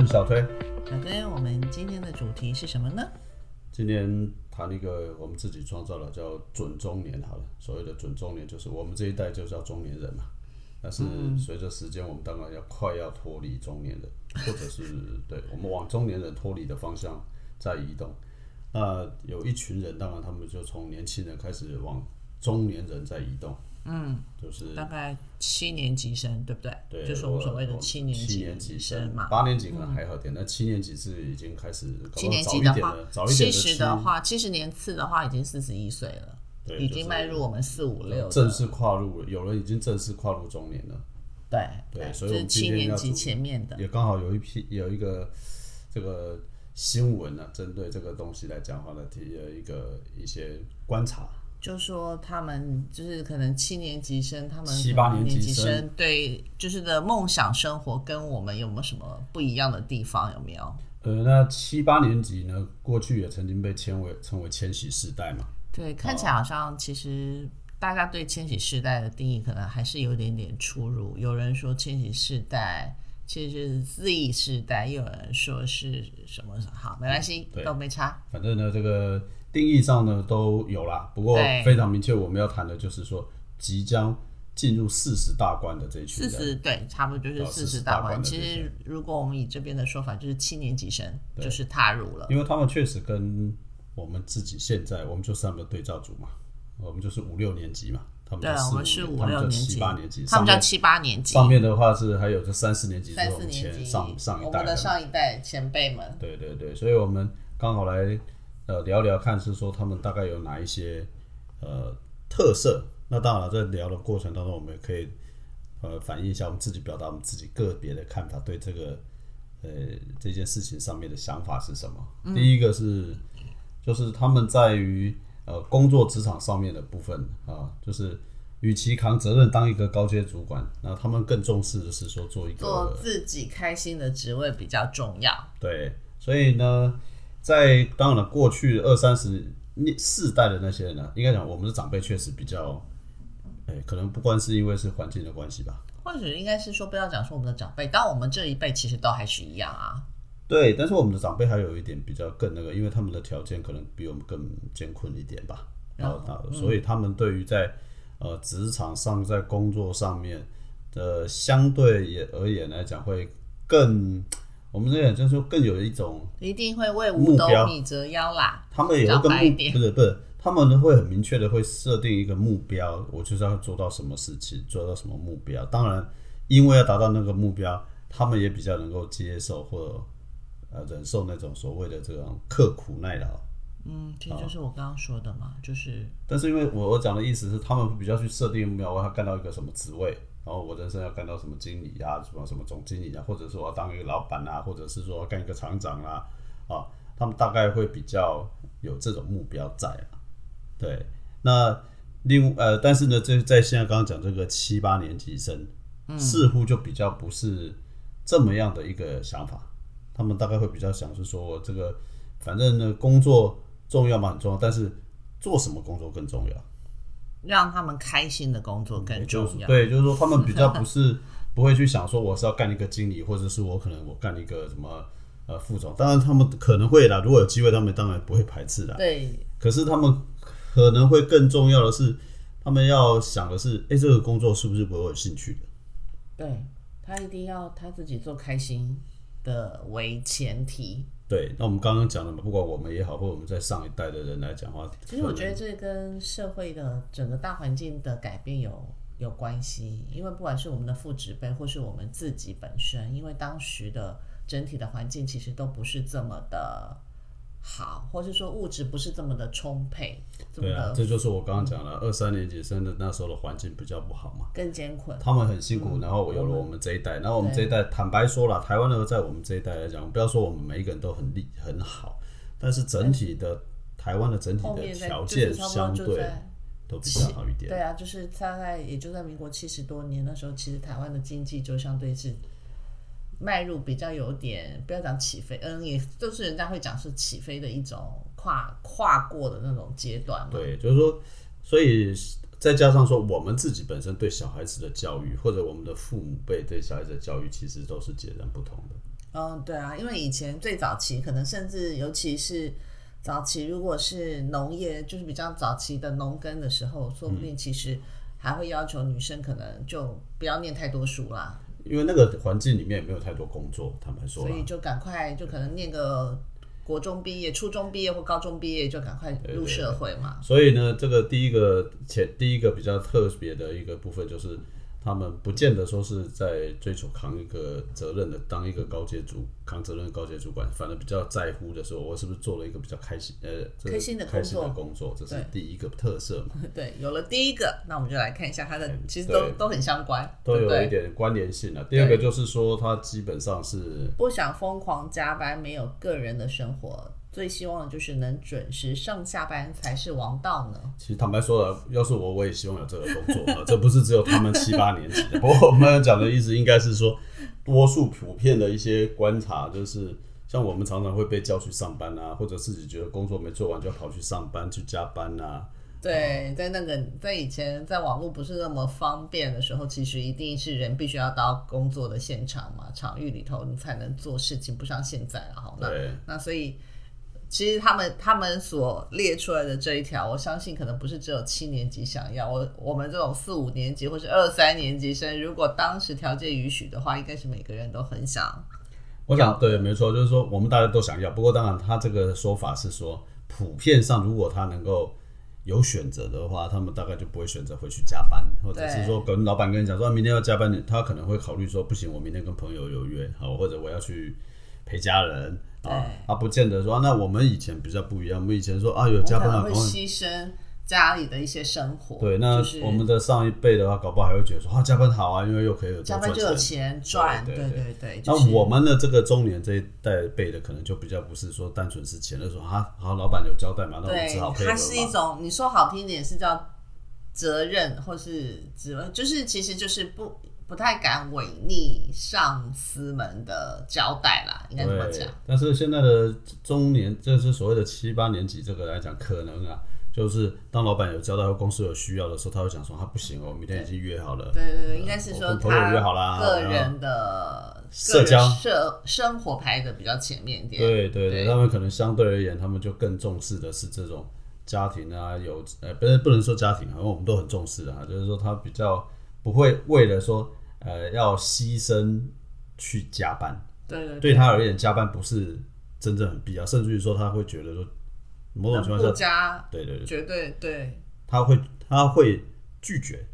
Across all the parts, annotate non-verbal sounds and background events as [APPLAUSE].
是小推。小推，我们今天的主题是什么呢？今天谈一个我们自己创造的叫准中年，好了，所谓的准中年就是我们这一代就叫中年人嘛。但是随着时间，我们当然要快要脱离中年人，或者是对我们往中年人脱离的方向在移动。那有一群人，当然他们就从年轻人开始往中年人在移动。嗯，就是大概七年级生，对不对？对，就是我们所谓的七年七年级生嘛。八年级可能还好点，那七年级是已经开始七年级的话，七十的话，七十年次的话，已经四十一岁了，对，已经迈入我们四五六，正式跨入了，有人已经正式跨入中年了。对对，所以我们七年级前面的也刚好有一批有一个这个新闻呢，针对这个东西来讲话呢，提了一个一些观察。就说他们就是可能七年级生，他们七八年级生对，就是的梦想生活跟我们有没有什么不一样的地方？有没有？呃，那七八年级呢，过去也曾经被称为称为千禧世代嘛。对，看起来好像其实大家对千禧世代的定义可能还是有点点出入。有人说千禧世代其实是 Z 世代，又有人说是什么？好，没关系，都没差。反正呢，这个。定义上呢都有啦，不过非常明确，我们要谈的就是说，即将进入四十大关的这一群人。四十对，差不多就是四十大关。其实如果我们以这边的说法，就是七年级生就是踏入了，因为他们确实跟我们自己现在，我们就是他们的对照组嘛，我们就是五六年级嘛，他们对，我们是五六年级，七八年级，他们叫七八年级。上面的话是还有这三四年级，三四年级上上一代的上一代前辈们。对对对，所以我们刚好来。呃，聊聊看是说他们大概有哪一些呃特色。那当然了，在聊的过程当中，我们也可以呃反映一下我们自己表达我们自己个别的看法，对这个呃这件事情上面的想法是什么。第一个是就是他们在于呃工作职场上面的部分啊，就是与其扛责任当一个高阶主管，那他们更重视的是说做一个做自己开心的职位比较重要。对，所以呢。在当然了，过去二三十年世代的那些人呢，应该讲我们的长辈确实比较，哎，可能不光是因为是环境的关系吧，或者应该是说不要讲说我们的长辈，但我们这一辈其实都还是一样啊。对，但是我们的长辈还有一点比较更那个，因为他们的条件可能比我们更艰困一点吧，然后所以他们对于在呃职场上在工作上面的相对也而言来讲会更。我们这样就是说，更有一种一定会为五斗米折腰啦。他们有一个目，不是不是，他们会很明确的会设定一个目标，我就是要做到什么事情，做到什么目标。当然，因为要达到那个目标，他们也比较能够接受或者呃忍受那种所谓的这种刻苦耐劳。嗯，其实就是我刚刚说的嘛，就是。但是因为我我讲的意思是，他们比较去设定目标，我要干到一个什么职位。然后我人生要干到什么经理啊，什么什么总经理啊，或者说当一个老板啊，或者是说干一个厂长啊，啊，他们大概会比较有这种目标在啊。对，那另呃，但是呢，这在现在刚刚讲这个七八年级生，似乎就比较不是这么样的一个想法。他们大概会比较想是说，这个反正呢，工作重要嘛，很重要，但是做什么工作更重要。让他们开心的工作更重要。对，就是说他们比较不是 [LAUGHS] 不会去想说我是要干一个经理，或者是我可能我干一个什么呃副总。当然他们可能会啦，如果有机会，他们当然不会排斥的。对。可是他们可能会更重要的是，他们要想的是，哎，这个工作是不是我有兴趣的？对他一定要他自己做开心的为前提。对，那我们刚刚讲的嘛，不管我们也好，或者我们在上一代的人来讲话，其实我觉得这跟社会的整个大环境的改变有有关系。因为不管是我们的父职辈，或是我们自己本身，因为当时的整体的环境其实都不是这么的。好，或是说物质不是这么的充沛，对啊，这就是我刚刚讲了，二三年级生的那时候的环境比较不好嘛，更艰苦，他们很辛苦，然后有了我们这一代，然后我们这一代，坦白说了，台湾的在我们这一代来讲，不要说我们每一个人都很厉很好，但是整体的台湾的整体的条件相对都比较好一点，对啊，就是大概也就在民国七十多年那时候，其实台湾的经济就相对是。迈入比较有点，不要讲起飞，嗯，也就是人家会讲是起飞的一种跨跨过的那种阶段嘛。对，就是说，所以再加上说我们自己本身对小孩子的教育，或者我们的父母辈对小孩子的教育，其实都是截然不同的。嗯，对啊，因为以前最早期，可能甚至尤其是早期，如果是农业，就是比较早期的农耕的时候，说不定其实还会要求女生可能就不要念太多书啦，因为那个环境里面也没有太多工作，坦白说，所以就赶快就可能念个国中毕业、初中毕业或高中毕业，就赶快入社会嘛。所以呢，这个第一个前第一个比较特别的一个部分就是。他们不见得说是在追求扛一个责任的，当一个高阶主扛责任的高阶主管，反而比较在乎的是我是不是做了一个比较开心呃这个开心的开心的工工作，这是第一个特色嘛，[LAUGHS] 对，有了第一个，那我们就来看一下它的，其实都都很相关，都有一点关联性了。第二个就是说，它基本上是不想疯狂加班，没有个人的生活，最希望的就是能准时上下班才是王道呢。其实坦白说了，要是我，我也希望有这个工作啊。这不是只有他们七八年级的。不过我们讲的意思应该是说，多数普遍的一些观察，就是像我们常常会被叫去上班啊，或者自己觉得工作没做完就要跑去上班去加班啊。对，在那个在以前在网络不是那么方便的时候，其实一定是人必须要到工作的现场嘛，场域里头你才能做事情，不像现在了哈。那对那所以其实他们他们所列出来的这一条，我相信可能不是只有七年级想要，我我们这种四五年级或是二三年级生，如果当时条件允许的话，应该是每个人都很想。我想对，没错，就是说我们大家都想要。不过当然，他这个说法是说，普遍上如果他能够有选择的话，他们大概就不会选择回去加班，或者是说跟老板跟你讲说明天要加班，他可能会考虑说不行，我明天跟朋友有约，好，或者我要去陪家人啊，他不见得说、啊那我们以前比较不一样，我们以前说啊有加班会牺牲家里的一些生活。对，那我们的上一辈的话，搞不好还会觉得说啊加班好啊，因为又可以有加班就有钱。赚，对对对。那就是我们的这个中年这一代辈的，可能就比较不是说单纯是钱，的时候啊，好，老板有交代嘛，那我们对只好，配合它是一。种你说好听一点是叫责任，或是职位，就是其实就是不不太敢违逆上司们的交代啦，应该这么讲。，但是现在的中年，这是所谓的七八年级，这个来讲，可能啊，就是当老板有交代或公司有需要的时候，他会讲说，他不行哦，明天已经约好了。对对对，应该是说我跟朋友约好啦他个人的社交社生活排的比较前面一点。对对对，对他们可能相对而言，他们就更重视的是这种家庭啊，有呃，不是不能说家庭，好像我们都很重视啊，就是说他比较不会为了说呃要牺牲去加班，对对对他而言，加班不是真正很必要，甚至于说他会觉得说某种情况下，不加对对对，绝对对他会他会拒绝，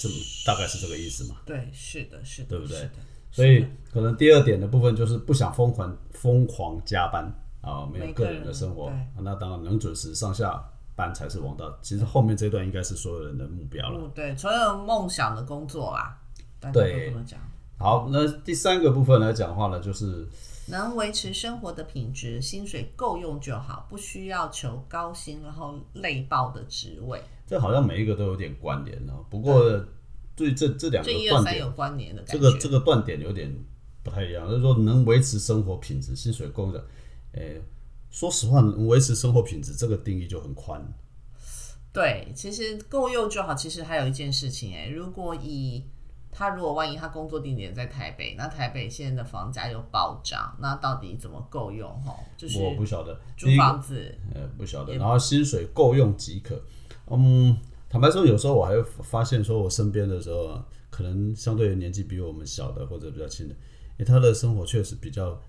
这么大概是这个意思嘛。对，是的，是的，对不对所以可能第二点的部分就是不想疯狂疯狂加班啊，没有个人人的生活那当然能准时上下班才是王道。其实后面这段应该是所有人的目标了。嗯，对，所有梦想的工作啦，对。好，那第三个部分来讲的话呢，就是能维持生活的品质，薪水够用就好，不需要求高薪然后累爆的职位。这好像每一个都有点关联哦。不过对这这两个断点，有关联的感这觉。个这个断点有点不太一样，就是说能维持生活品质，薪水够的，诶、说实话，能维持生活品质这个定义就很宽。对，其实够用就好。其实还有一件事情、哎，如果以他如果万一他工作地点在台北，那台北现在的房价又暴涨，那到底怎么够用？哈，就是我不晓得，租房子，呃，不晓得。然后薪水够用即可。嗯，坦白说，有时候我还会发现，说我身边的时候啊，可能相对于年纪比我们小的或者比较轻的，因为，他的生活确实比较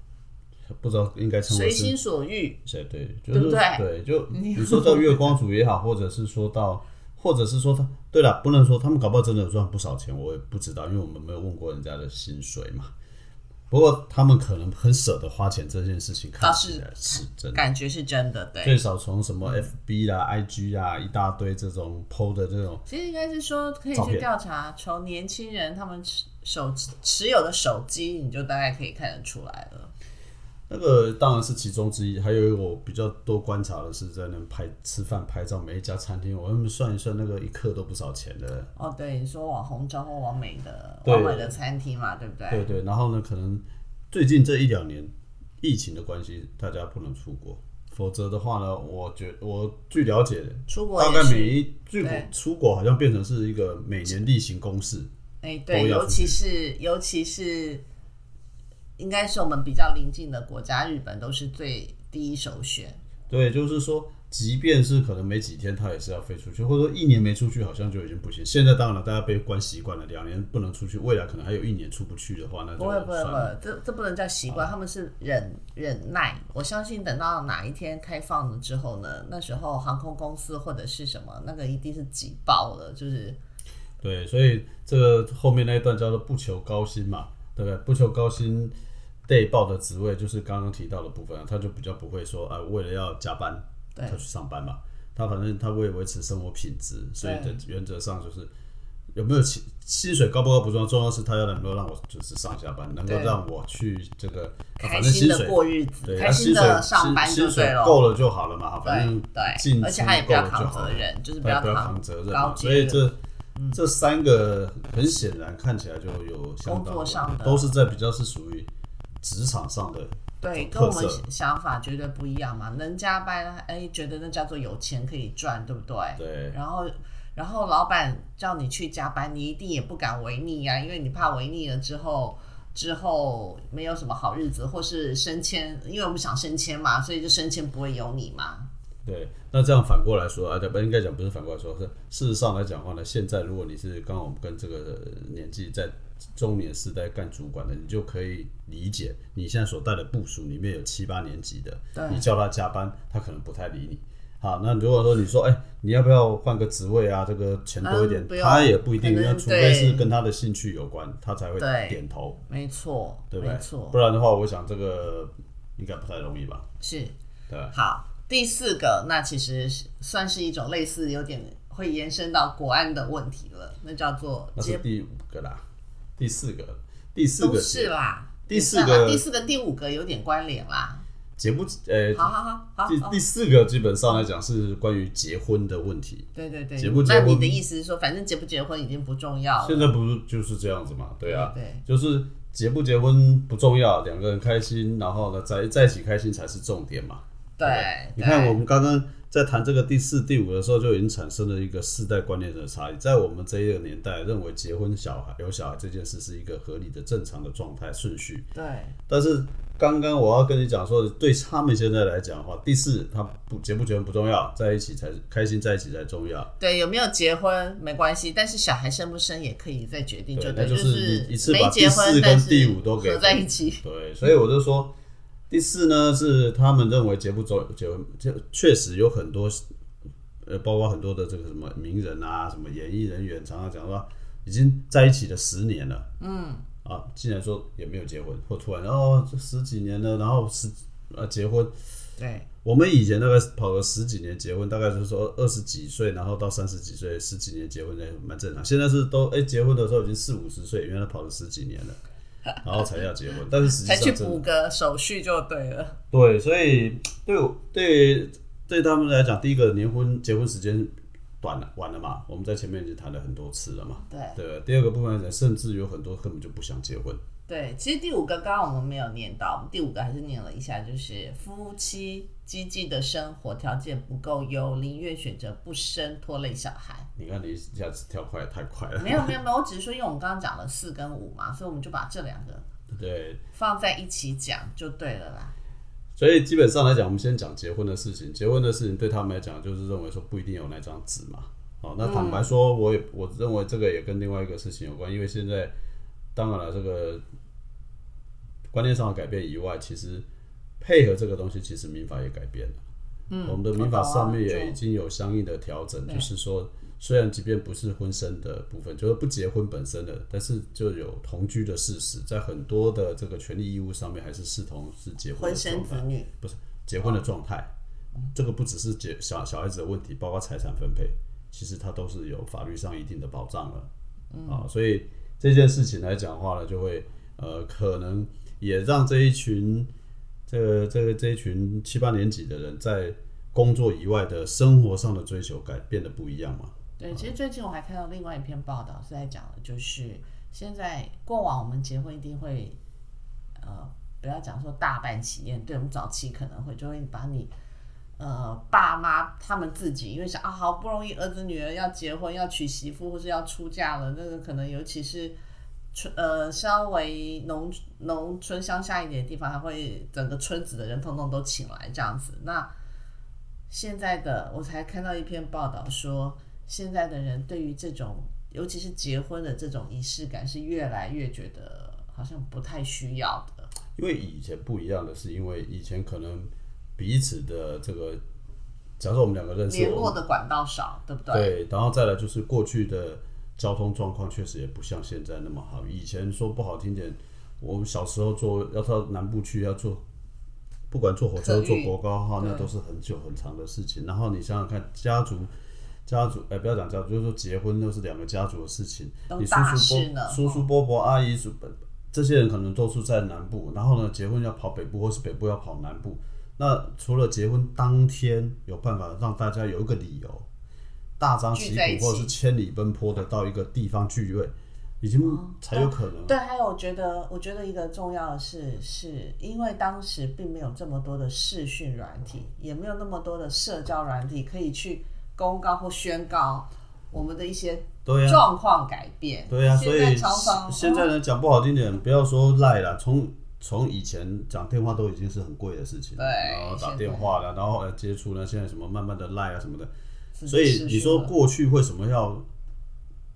不知道应该称为随心所欲。对对，就是对就你说到 [LAUGHS] 月光族也好，或者是说到，或者是说他，对了，不能说他们搞不好真的有赚不少钱，我也不知道，因为我们没有问过人家的薪水嘛。不过他们可能很舍得花钱这件事情，看倒起来是真的。感觉是真的，对。最少从什么 FB 啦、IG 啊，一大堆这种 PO 的这种，其实应该是说，可以去调查，从年轻人他们持手持有的手机，你就大概可以看得出来了。那个当然是其中之一。还有我比较多观察的是在那拍吃饭拍照，每一家餐厅，我们算一算，那个一克都不少钱的。哦，对，你说网红照或网美的对网美的餐厅嘛，对不对？对对，然后呢，可能最近这一两年疫情的关系，大家不能出国，否则的话呢，我觉我据了解，出国大概每一出国出国好像变成是一个每年例行公事。哎，对，尤其是尤其是，应该是我们比较邻近的国家，日本都是最第一首选。对，就是说，即便是可能没几天，他也是要飞出去，或者说一年没出去，好像就已经不行。现在当然了，大家被关习惯了，两年不能出去，未来可能还有一年出不去的话，那就不会不会。不会，这这不能叫习惯，他们是忍忍耐。我相信等到哪一天开放了之后呢，那时候航空公司或者是什么，那个一定是挤爆了，就是对，所以这个后面那一段叫做不求高薪嘛，对不对？不求高薪被报的职位就是刚刚提到的部分啊，他就比较不会说啊，为了要加班对就去上班嘛。他反正他为维持生活品质，所以的原则上就是有没有薪薪水高不高不重要，重要是他要能够让我就是上下班，能够让我去这个，啊开反正心的薪水过日子，对，开心的上班就对了。水够了就好了嘛，反对正对，进而且出他也不要扛。责任，就是不要扛扛责任嘛，所以的这、这三个很显然看起来就有相当工作上的都是在比较是属于职场上的对，跟我们想法绝对不一样嘛。能加班，哎，觉得那叫做有钱可以赚，对不对？对然后，然后老板叫你去加班，你一定也不敢违逆呀、因为你怕违逆了之后，之后没有什么好日子，或是升迁，因为我们想升迁嘛，所以就升迁不会有你嘛。对。那这样反过来说啊，不应该讲不是反过来说，是事实上来讲的话呢，现在如果你是刚好我们跟这个年纪在中年时代干主管的，你就可以理解，你现在所带的部署里面有七八年级的，你叫他加班，他可能不太理你。好，那如果说你说，哎、你要不要换个职位啊？这个钱多一点，嗯他也不一定，那除非是跟他的兴趣有关，他才会点头，没错，对不对？没错，不然的话，我想这个应该不太容易吧？是。对？好，第四个，那其实是算是一种类似有点会延伸到国安的问题了，那叫做接那是第五个啦，第四个，第四都个是啦。第四个第四个第五个有点关联啦。结不呃，好好好好，好第第四个基本上来讲是关于结婚的问题。对对对，结不结婚那你的意思是说，反正结不结婚已经不重要了。现在不是就是这样子嘛？对啊，对就是结不结婚不重要，两个人开心，然后呢在在一起开心才是重点嘛。对对，你看我们刚刚在谈这个第四、第五的时候，就已经产生了一个世代观念的差异。在我们这一个年代，认为结婚、小孩有小孩这件事是一个合理的、正常的状态顺序。对但是刚刚我要跟你讲说，对他们现在来讲的话，第四，他不结不结婚不重要，在一起才开心，在一起才重要。对，有没有结婚没关系，但是小孩生不生也可以再决定，就对，那就是你一次把第四跟第五都给合在一起。对，所以我就说，第四呢是他们认为结不走结婚，就确实有很多，呃，包括很多的这个什么名人啊，什么演艺人员，常常讲说已经在一起了十年了，嗯，啊，竟然说也没有结婚，或突然哦这十几年了，然后十呃结婚，对我们以前大概跑了十几年结婚，大概就是说二十几岁，然后到三十几岁，十几年结婚那蛮正常。现在是都哎、结婚的时候已经四五十岁，原来跑了十几年了，然后才要结婚，但是实际才去上真的补个手续就对了。对，所以对我对对他们来讲，第一个年婚结婚时间短了晚了嘛，我们在前面已经谈了很多次了嘛。对对，第二个部分来讲，甚至有很多根本就不想结婚。对，其实第五个刚刚我们没有念到，我们第五个还是念了一下，就是夫妻积极的生活条件不够优，宁愿选择不生，拖累小孩。你看你一下子跳快太快了。没有没有 [LAUGHS] 没有，我只是说，因为我们刚刚讲了四跟五嘛，所以我们就把这两个对，放在一起讲就对了啦。所以基本上来讲，我们先讲结婚的事情。结婚的事情对他们来讲，就是认为说不一定有那张纸嘛。哦，那坦白说，我也我认为这个也跟另外一个事情有关，因为现在当然了，这个观念上的改变以外，其实配合这个东西，其实民法也改变了。嗯，我们的民法上面也已经有相应的调整，就是说，虽然即便不是婚生的部分，就是不结婚本身的，但是就有同居的事实，在很多的这个权利义务上面，还是视同是结婚婚的状态。生子女，不是结婚的状态，这个不只是结小小孩子的问题，包括财产分配，其实它都是有法律上一定的保障了。啊，所以这件事情来讲话呢，就会呃，可能也让这一群这个这个这一群七八年级的人在工作以外的生活上的追求改变得不一样嘛。对，其实最近我还看到另外一篇报道是在讲的，就是现在过往我们结婚一定会，呃，不要讲说大办喜宴，对我们早期可能会就会把你呃爸妈他们自己，因为想啊好不容易儿子女儿要结婚要娶媳妇或是要出嫁了，那个可能尤其是村呃稍微农农村乡下一点的地方，还会整个村子的人通通都请来这样子。那现在的我才看到一篇报道说，现在的人对于这种尤其是结婚的这种仪式感是越来越觉得好像不太需要的。因为以前不一样的是，因为以前可能彼此的这个，假设我们两个认识，联络的管道少，对不对？对，然后再来就是过去的交通状况确实也不像现在那么好。以前说不好听点，我们小时候坐要到南部去要坐，不管坐火车坐国高哈，那都是很久很长的事情。然后你想想看，家族家族，哎，不要讲家族，就是说结婚都是两个家族的事情。你叔叔伯叔叔伯伯阿姨叔这些人可能都是在南部，然后呢，结婚要跑北部，或是北部要跑南部。那除了结婚当天有办法让大家有一个理由，大张旗鼓或者是千里奔波的到一个地方聚会，已经才有可能。对，还有我觉得，我觉得一个重要的是，是因为当时并没有这么多的视讯软体，也没有那么多的社交软体可以去公告或宣告我们的一些。状况改变，对呀，所以现在呢，讲不好听点，不要说赖了，从从以前讲电话都已经是很贵的事情，对，然后打电话了，然后接触呢，现在什么慢慢的赖啊什么的，所以你说过去为什么要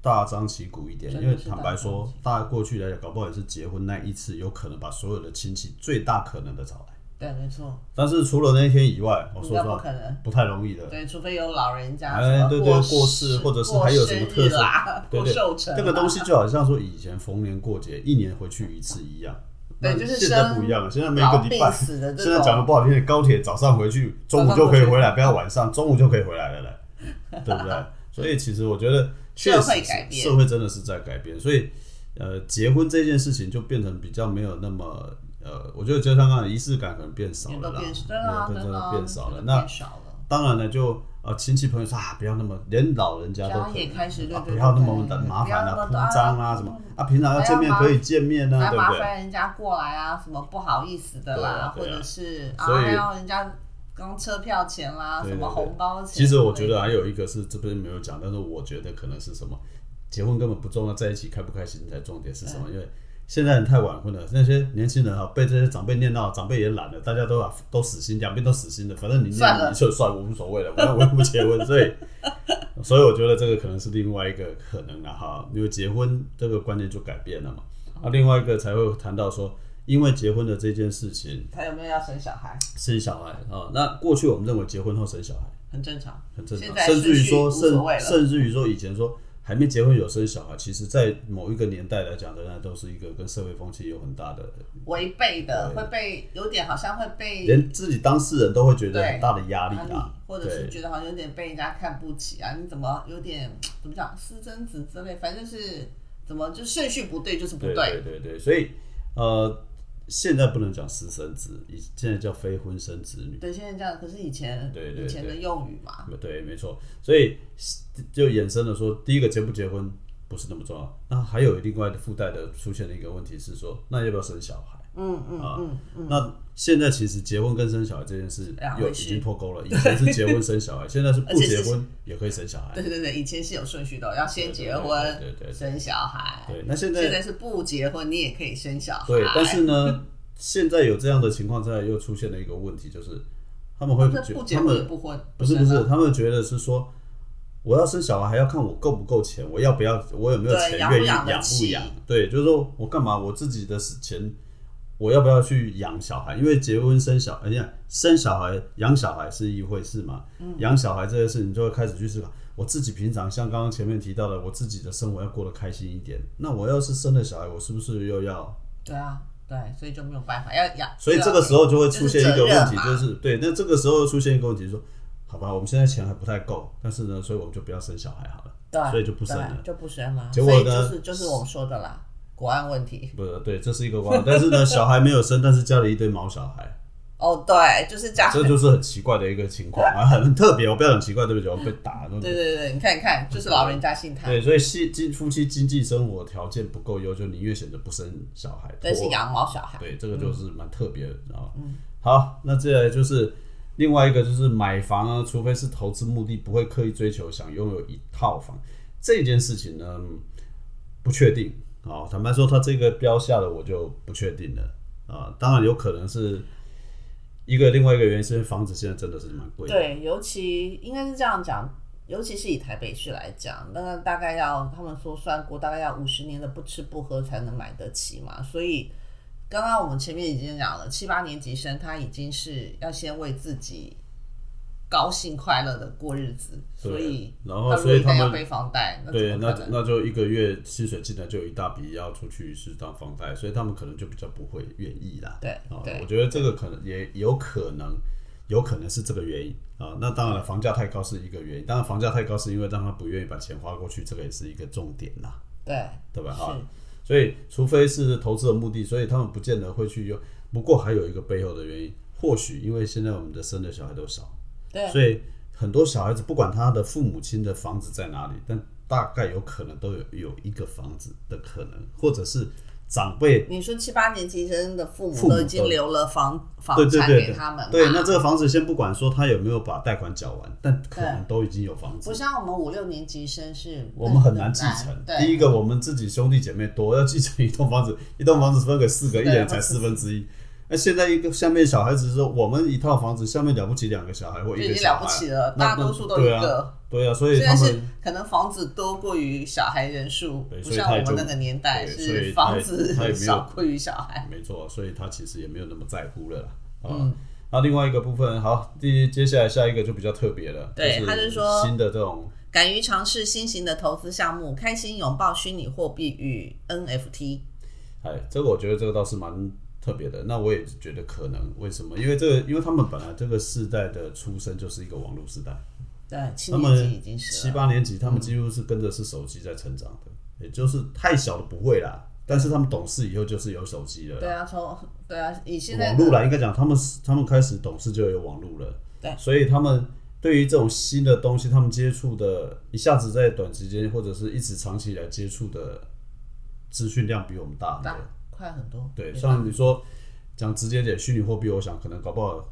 大张旗鼓一点？因为坦白说，大过去来讲，搞不好也是结婚那一次，有可能把所有的亲戚最大可能的找来。对，没错。但是除了那一天以外，我说实话，不可能，不太容易的。对，除非有老人家，哎，对对，过世，或者是还有什么特殊，对对，这个东西就好像说以前逢年过节一年回去一次一样。对，就是现在不一样了，现在每个礼拜，现在讲的不好听，高铁早上回去，中午就可以回来，不要晚上，中午就可以回来了嘞，对不对？[LAUGHS] 所以其实我觉得，确实社会真的是在改变，所以呃，结婚这件事情就变成比较没有那么。呃，我觉得就像刚才仪式感可能变少了啦，对真的变少了。那当然了，就呃亲戚朋友说啊，不要那么，连老人家都可以啊，不要那么的麻烦啊，铺张啊什么啊，平常要见面可以见面呢，对不对？麻烦人家过来啊，什么不好意思的啦，或者是啊，还要人家刚车票钱啦，什么红包钱。其实我觉得还有一个是这边没有讲，但是我觉得可能是什么，结婚根本不重要，在一起开不开心才重点是什么，因为。现在人太晚婚了，那些年轻人哈被这些长辈念到，长辈也懒了，大家都啊都死心，两边都死心了，反正你念你就算，我无所谓了，反正我 [LAUGHS] 不结婚，所以所以我觉得这个可能是另外一个可能了哈，因为结婚这个观念就改变了嘛。啊，另外一个才会谈到说，因为结婚的这件事情，他有没有要生小孩？生小孩啊，那过去我们认为结婚后生小孩很正常，很正常，甚至于说甚甚至于说以前说。还没结婚有生小孩，其实，在某一个年代来讲，仍然都是一个跟社会风气有很大的违背的，会被有点好像会被连自己当事人都会觉得很大的压力啊，或者是觉得好像有点被人家看不起啊，你怎么有点怎么讲私生子之类，反正是怎么就顺序不对就是不对，对对对，所以呃。现在不能讲私生子，以现在叫非婚生子女。对，现在这样，可是以前对对以前的用语嘛。对，没错。所以就衍生了说，第一个结不结婚不是那么重要。那还有另外的附带的出现的一个问题是说，那要不要生小孩？嗯嗯啊嗯。那现在其实结婚跟生小孩这件事又已经脱钩了。以前是结婚生小孩，[LAUGHS] 现在是不结婚也可以生小孩。对对对，以前是有顺序的，要先结婚，对对生小孩。对，那现在现在是不结婚你也可以生小孩。对，但是呢。[LAUGHS] 现在有这样的情况，在又出现了一个问题，就是他们会觉他们不婚不是不是，他们觉得是说，我要生小孩还要看我够不够钱，我要不要我有没有钱愿意养不养？对，就是说我干嘛我自己的钱，我要不要去养小孩？因为结婚生小，哎呀，生小孩养小孩是一回事嘛，养小孩这件事，你就会开始去思考，我自己平常像刚刚前面提到的，我自己的生活要过得开心一点，那我要是生了小孩，我是不是又要？对啊。对，所以就没有办法要养。所以这个时候就会出现一个问题，就是对，那这个时候出现一个问题，说好吧，我们现在钱还不太够，但是呢，所以我们就不要生小孩好了。对，所以就不生了，就不生了。结果呢，就是就是我们说的啦，国安问题。不对，这是一个国安，但是呢，[LAUGHS] 小孩没有生，但是家里一堆毛小孩。哦，对，就是这样。这就是很奇怪的一个情况啊，[LAUGHS] 很特别。我不要很奇怪，对不对？我被打。对对对，你看一看，就是老人家心态。对，所以经夫妻经济生活条件不够优，就宁愿选择不生小孩，但是养毛小孩。对，这个就是蛮特别的啊。嗯。好，那接下来就是另外一个就是买房啊，除非是投资目的，不会刻意追求想拥有一套房这件事情呢，不确定啊。坦白说，他这个标下的我就不确定了啊。当然有可能是一个另外一个原因，是房子现在真的是蛮贵的。对，尤其应该是这样讲，尤其是以台北市来讲，那大概要他们说算过，大概要五十年的不吃不喝才能买得起嘛。所以刚刚我们前面已经讲了，七八年级生他已经是要先为自己高兴快乐的过日子，所以然后所以他们背房贷，那对，那？那就一个月薪水进来就有一大笔要出去是当房贷，所以他们可能就比较不会愿意啦。对啊，对我觉得这个可能也有可能，有可能是这个原因啊。那当然了，房价太高是一个原因，当然房价太高是因为让他不愿意把钱花过去，这个也是一个重点啦，对对吧？哈，所以除非是投资的目的，所以他们不见得会去用。不过还有一个背后的原因，或许因为现在我们的生的小孩都少，对所以很多小孩子不管他的父母亲的房子在哪里，但大概有可能都有有一个房子的可能，或者是长辈你说七八年级生的父父母母都已经留了房房产给他们嘛，对，那这个房子先不管说他有没有把贷款缴完，但可能都已经有房子不。像我们五六年级生是我们很难继承。第一个，我们自己兄弟姐妹多，要继承一栋房子，一栋房子分给四个，一人才四分之一。那现在一个下面小孩子说，我们一套房子下面了不起两个小孩或一个小孩，不起了，大多数都一个。对啊，所以现在是可能房子多过于小孩人数，不像我们那个年代是房子少过于小孩。没错，所以他其实也没有那么在乎了啦。啊、嗯那另外一个部分，好，第接下来下一个就比较特别了，对他就说新的这种敢于尝试新型的投资项目，开心拥抱虚拟货币与 NFT。哎，这个我觉得这个倒是蛮特别的。那我也觉得可能，为什么？因为这个，因为他们本来这个世代的出生就是一个网络时代，对，七他年级已们经是七。八年级，他们几乎是跟着是手机在成长的，也就是太小的不会啦，但是他们懂事以后就是有手机了。对啊，从对啊，以现在网络啦，应该讲他们是他们开始懂事就有网络了，对所以他们对于这种新的东西，他们接触的一下子在短时间或者是一直长期以来接触的资讯量比我们大很多大。快很多。对，像你说讲直接点，虚拟货币，我想可能搞不好，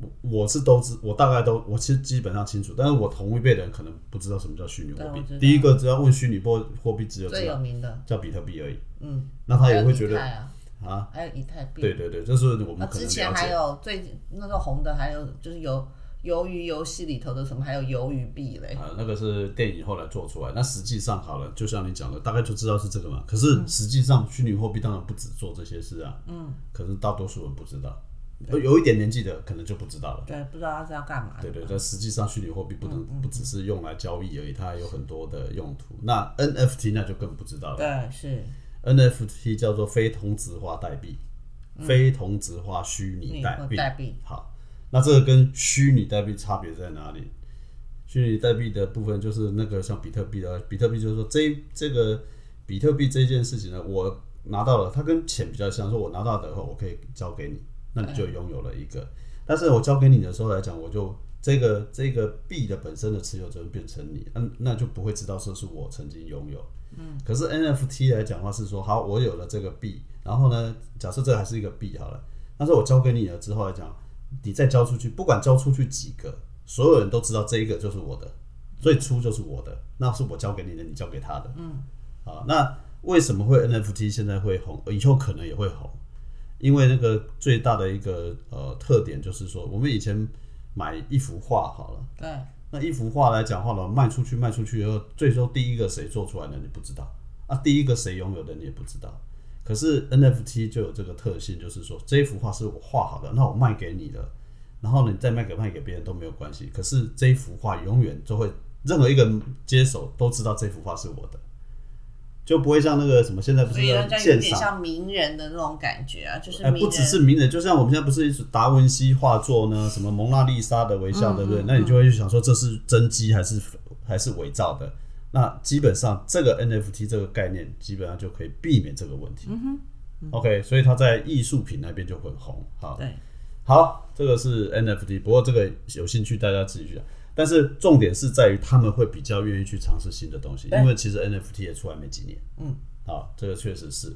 我我是都知，我大概都，我其实基本上清楚，但是我同一辈的人可能不知道什么叫虚拟货币。第一个只要问虚拟货货币，只有最有名的，叫比特币而已。嗯，那他也会觉得啊，啊，还有以太币。对对对，就是我们可能之前还。有最那个红的，还有就是有鱿鱼游戏里头的什么，还有鱿鱼币嘞。啊，那个是电影后来做出来，那实际上好了，就像你讲的，大概就知道是这个嘛。可是实际上，虚拟货币当然不止做这些事啊。嗯。可是大多数人不知道，有有一点年纪的可能就不知道了。对，不知道它是要干嘛的。对对，但实际上虚拟货币不能嗯不只是用来交易而已，它还有很多的用途。那 NFT 那就更不知道了。对，是 NFT 叫做非同质化代币，非同质化虚拟代币。嗯代币。好，那这个跟虚拟代币差别在哪里？虚拟代币的部分就是那个像比特币啊，比特币就是说这这个比特币这件事情呢，我拿到了，它跟钱比较像，说我拿到的话，我可以交给你，那你就拥有了一个。但是我交给你的时候来讲，我就这个这个币的本身的持有者变成你，嗯，那就不会知道说是我曾经拥有。嗯，可是 NFT 来讲的话是说，好，我有了这个币，然后呢，假设这还是一个币好了，但是我交给你了之后来讲，你再交出去，不管交出去几个，所有人都知道这一个就是我的，最初就是我的，那是我交给你的，你交给他的。嗯，啊，那为什么会 NFT 现在会红，以后可能也会红？因为那个最大的一个呃特点就是说，我们以前买一幅画好了，对，那一幅画来讲话了，卖出去卖出去以后，最终第一个谁做出来的你不知道啊，第一个谁拥有的你也不知道。可是 NFT 就有这个特性，就是说这一幅画是我画好的，那我卖给你了，然后呢你再卖给卖给别人都没有关系。可是这一幅画永远就会任何一个人接手都知道这幅画是我的，就不会像那个什么现在不是要所以人家有。点像名人的那种感觉啊，就是哎，不只是名人，就像我们现在不是一直达文西画作呢，什么蒙娜丽莎的微笑，对不嗯对？那你就会去想说这是真迹还是还是伪造的？那基本上这个 NFT 这个概念，基本上就可以避免这个问题。嗯哼。OK，所以它在艺术品那边就很红。好，对，好，这个是 NFT，不过这个有兴趣大家自己去。但是重点是在于他们会比较愿意去尝试新的东西，因为其实 NFT 也出来没几年。嗯，好，这个确实是。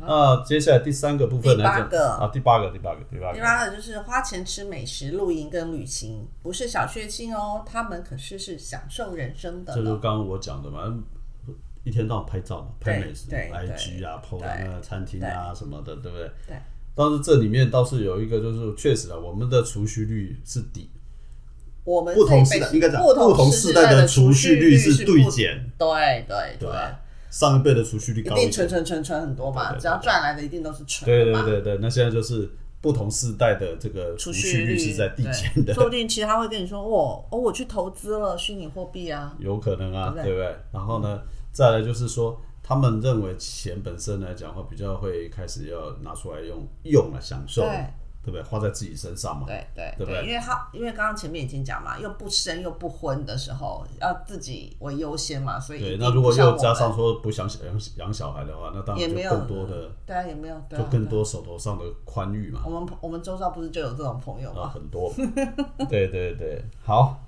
那接下来第三个部分来讲第八个啊，第八个，第八个，第八个，第八个就是花钱吃美食、露营跟旅行，不是小确幸哦，他们可是是享受人生的这就是。刚刚我讲的嘛，一天到晚拍照嘛，拍美食，IG 啊，PO 对那个餐厅啊什么的，对不对？对。但是这里面倒是有一个，就是确实啊，我们的储蓄率是低，我们不同这一辈世代应该讲不不同世世代的储储蓄率是对减，对对对吧？上一辈的储蓄率一定高一点，存存存存很多嘛，只要赚来的一定都是存对。对对对，那现在就是不同世代的这个储蓄率是在递减的，说不定其实他会跟你说，哦哦，我去投资了虚拟货币啊，有可能啊，对不对？对不对？然后呢，再来就是说，他们认为钱本身来讲的话，比较会开始要拿出来用用来享受，对对不对？花在自己身上嘛，对对对不对因为他因为刚刚前面已经讲嘛，又不生又不婚的时候，要自己为优先嘛，所以对。那如果又加上说不想养养小孩的话，那当然没有更多的，对啊，也没有对就更多手头上的宽裕嘛，我们我们周遭不是就有这种朋友啊，吗？很多。对对对，好。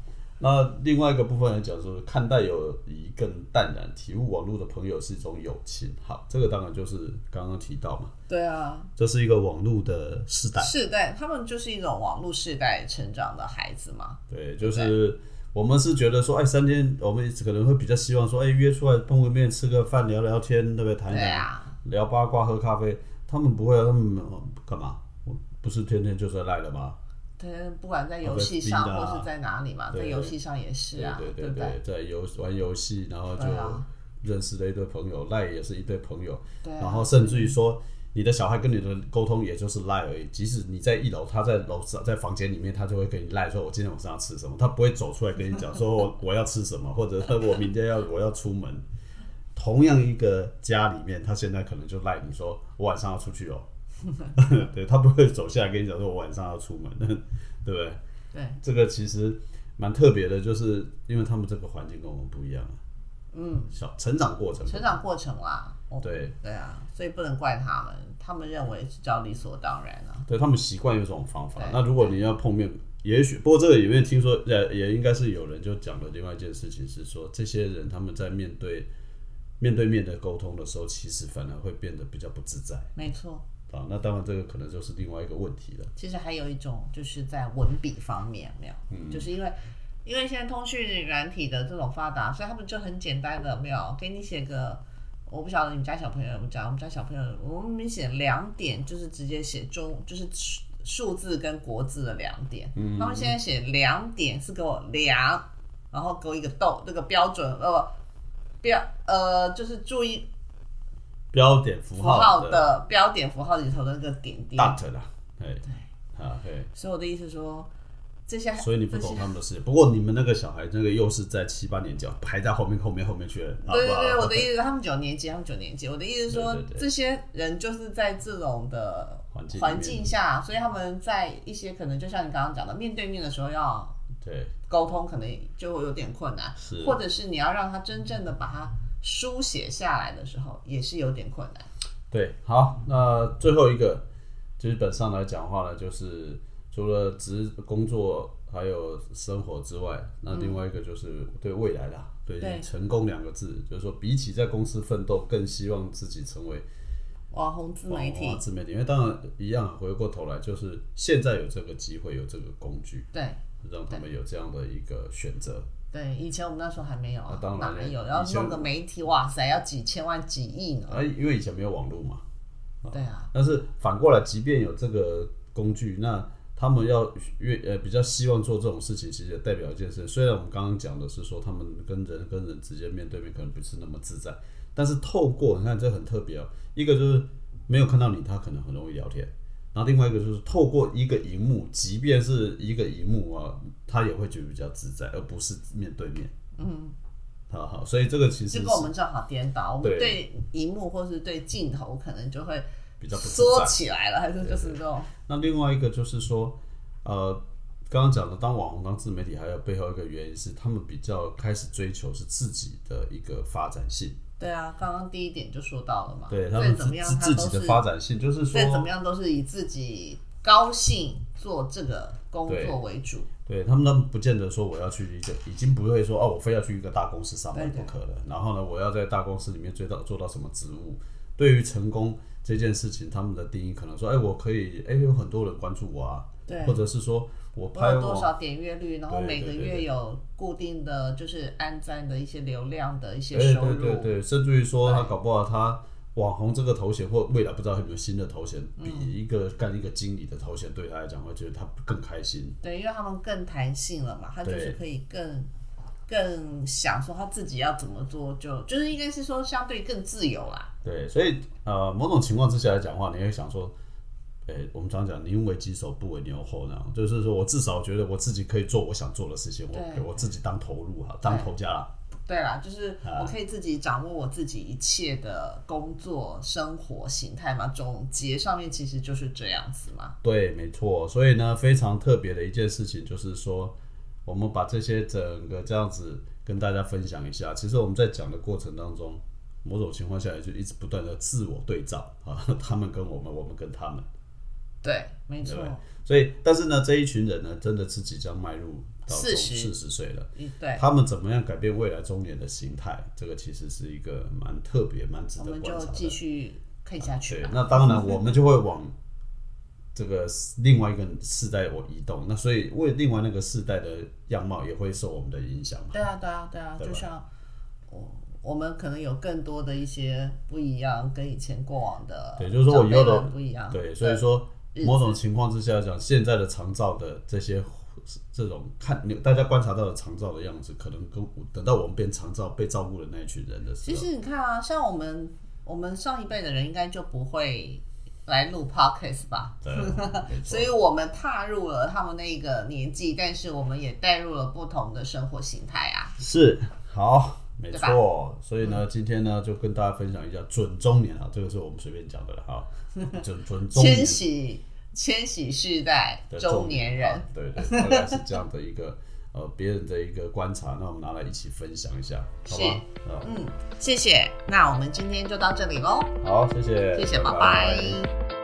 那另外一个部分来讲说，看待友谊更淡然，体悟网络的朋友是一种友情。好，这个当然就是刚刚提到嘛，对啊，这是一个网络的时代。世代他们就是一种网络世代成长的孩子嘛。对，就是我们是觉得说，哎，三天我们可能会比较希望说，哎，约出来碰个面，吃个饭，聊聊天，对不对？谈一谈，啊，聊八卦，喝咖啡。他们不会啊，他们呃干嘛？我不是天天就是赖了吗？对，不管在游戏上或是在哪里嘛，在游戏上也是啊，对对不对对，在游玩游戏，然后就认识了一堆朋友，赖也是一堆朋友，对啊然后甚至于说。你的小孩跟你的沟通也就是赖而已，即使你在一楼，他在楼上，在房间里面，他就会跟你赖说：“我今天晚上要吃什么。”他不会走出来跟你讲说我我要吃什么，或者是我明天要我要出门。同样一个家里面，他现在可能就赖你说：“我晚上要出去哦。” [LAUGHS] 对他不会走下来跟你讲说：“我晚上要出门。[LAUGHS] ”对不对？对，这个其实蛮特别的，就是因为他们这个环境跟我们不一样啊。嗯，小成长过程，成长过程啦，哦对对啊，所以不能怪他们，他们认为是叫理所当然啊。对他们习惯用这种方法。那如果你要碰面，也许不过这个里面听说，呃，也应该是有人就讲了另外一件事情，是说这些人他们在面对面对面的沟通的时候，其实反而会变得比较不自在没错，啊。那当然这个可能就是另外一个问题了。其实还有一种就是在文笔方面，有没有？嗯就是因为因为现在通讯软体的这种发达，所以他们就很简单的，没有给你写个。我不晓得你们家小朋友有没有这样，我们家小朋友，我们写两点就是直接写中，就是数数字跟国字的两点。嗯他们现在写两点是给我量，然后给我一个逗，这个标准呃标呃就是注意标点符符号的的标点符号里头的那个点点。dot 啦，哎，啊，对，所以我的意思是说，这些所以你不懂他们的事情。不过你们那个小孩，那个又是在七八年级，排在后面后面后面去了，对对对，我的意思他们九年级，他们九年级。我的意思是说，对对对这些人就是在这种的环境环境下，所以他们在一些可能就像你刚刚讲的，面对面的时候要对，沟通，可能就会有点困难，是或者是你要让他真正的把它书写下来的时候，也是有点困难。对，好，那最后一个基本上来讲话呢，就是除了职工作还有生活之外，那另外一个就是对未来啦，对对成功两个字，就是说比起在公司奋斗，更希望自己成为网红自媒体网，自媒体，因为当然一样，回过头来就是现在有这个机会，有这个工具，对让他们有这样的一个选择。对，以前我们那时候还没有啊啊，当然了哪有？要弄个媒体，哇塞，要几千万、几亿呢。啊，因为以前没有网络嘛，对啊，但是反过来，即便有这个工具，那他们要越呃比较希望做这种事情，其实也代表一件事。虽然我们刚刚讲的是说他们跟人跟人直接面对面可能不是那么自在，但是透过你看这很特别哦，一个就是没有看到你，他可能很容易聊天。然后另外一个就是透过一个荧幕，即便是一个荧幕啊，他也会觉得比较自在，而不是面对面。嗯，好好，所以这个其实就是跟我们正好颠倒，我们对对荧幕或是对镜头可能就会比较缩。起来了，还是就是这种那另外一个就是说，呃，刚刚讲的，当网红、当自媒体，还有背后一个原因是，他们比较开始追求是自己的一个发展性，对啊，刚刚第一点就说到了嘛，对他们怎么样，自他都是自己的发展性，就是说再，怎么样都是以自己高兴做这个工作为主，对他们他们不见得说我要去一个，已经不会说哦，我非要去一个大公司上班不可了。然后呢，我要在大公司里面追到做到什么职务？对于成功这件事情，他们的定义可能说，哎，我可以，哎，有很多人关注我啊，对，或者是说我我拍有多少点阅率，然后每个月有固定的就是按赞的一些流量的一些收入，对对对，甚至于说他搞不好他网红这个头衔，或未来不知道有没有新的头衔，嗯比一个干一个经理的头衔对他来讲，会觉得他更开心。对，因为他们更弹性了嘛，他就是可以更更想说他自己要怎么做就，就是应该是说相对更自由啦。对，所以呃，某种情况之下来讲话，你会想说，诶、我们常讲宁为鸡首不为牛后那样，就是说我至少觉得我自己可以做我想做的事情，我给我自己当投入哈，当头家啦。对啦，就是啊我可以自己掌握我自己一切的工作生活形态嘛。总结上面其实就是这样子嘛。对，没错。所以呢，非常特别的一件事情就是说，我们把这些整个这样子跟大家分享一下。其实我们在讲的过程当中，某种情况下也就一直不断的自我对照啊，他们跟我们，我们跟他们。对，没错，所以，但是呢，这一群人呢，真的是即将迈入到40四十岁了。嗯对，他们怎么样改变未来中年的形态？这个其实是一个蛮特别、蛮值得观察的。我们就继续看下去对，。那当然我们就会往这个另外一个世代我移动。那所以为另外那个世代的样貌也会受我们的影响嘛。对啊，对啊，对啊，就像我我们可能有更多的一些不一样，跟以前过往的对，就是说我以后的不一样。对，所以说某种情况之下讲，现在的长照的这些这种看你大家观察到的长照的样子，可能跟等到我们变长照被照顾的那一群人的时候其候，实你看啊，像我们我们上一辈的人应该就不会来录 podcast 吧？对，[LAUGHS] 所以我们踏入了他们那个年纪，但是我们也带入了不同的生活形态啊。是好，没对错。所以呢，今天呢就跟大家分享一下准中年啊，这个是我们随便讲的了哈，[LAUGHS] 准准中年。千禧千禧世代的中年人。啊，对对，大概是这样的一个呃别人的一个观察，那我们拿来一起分享一下，好是吧？啊，嗯，谢谢。那我们今天就到这里喽，好，谢谢，谢谢，拜拜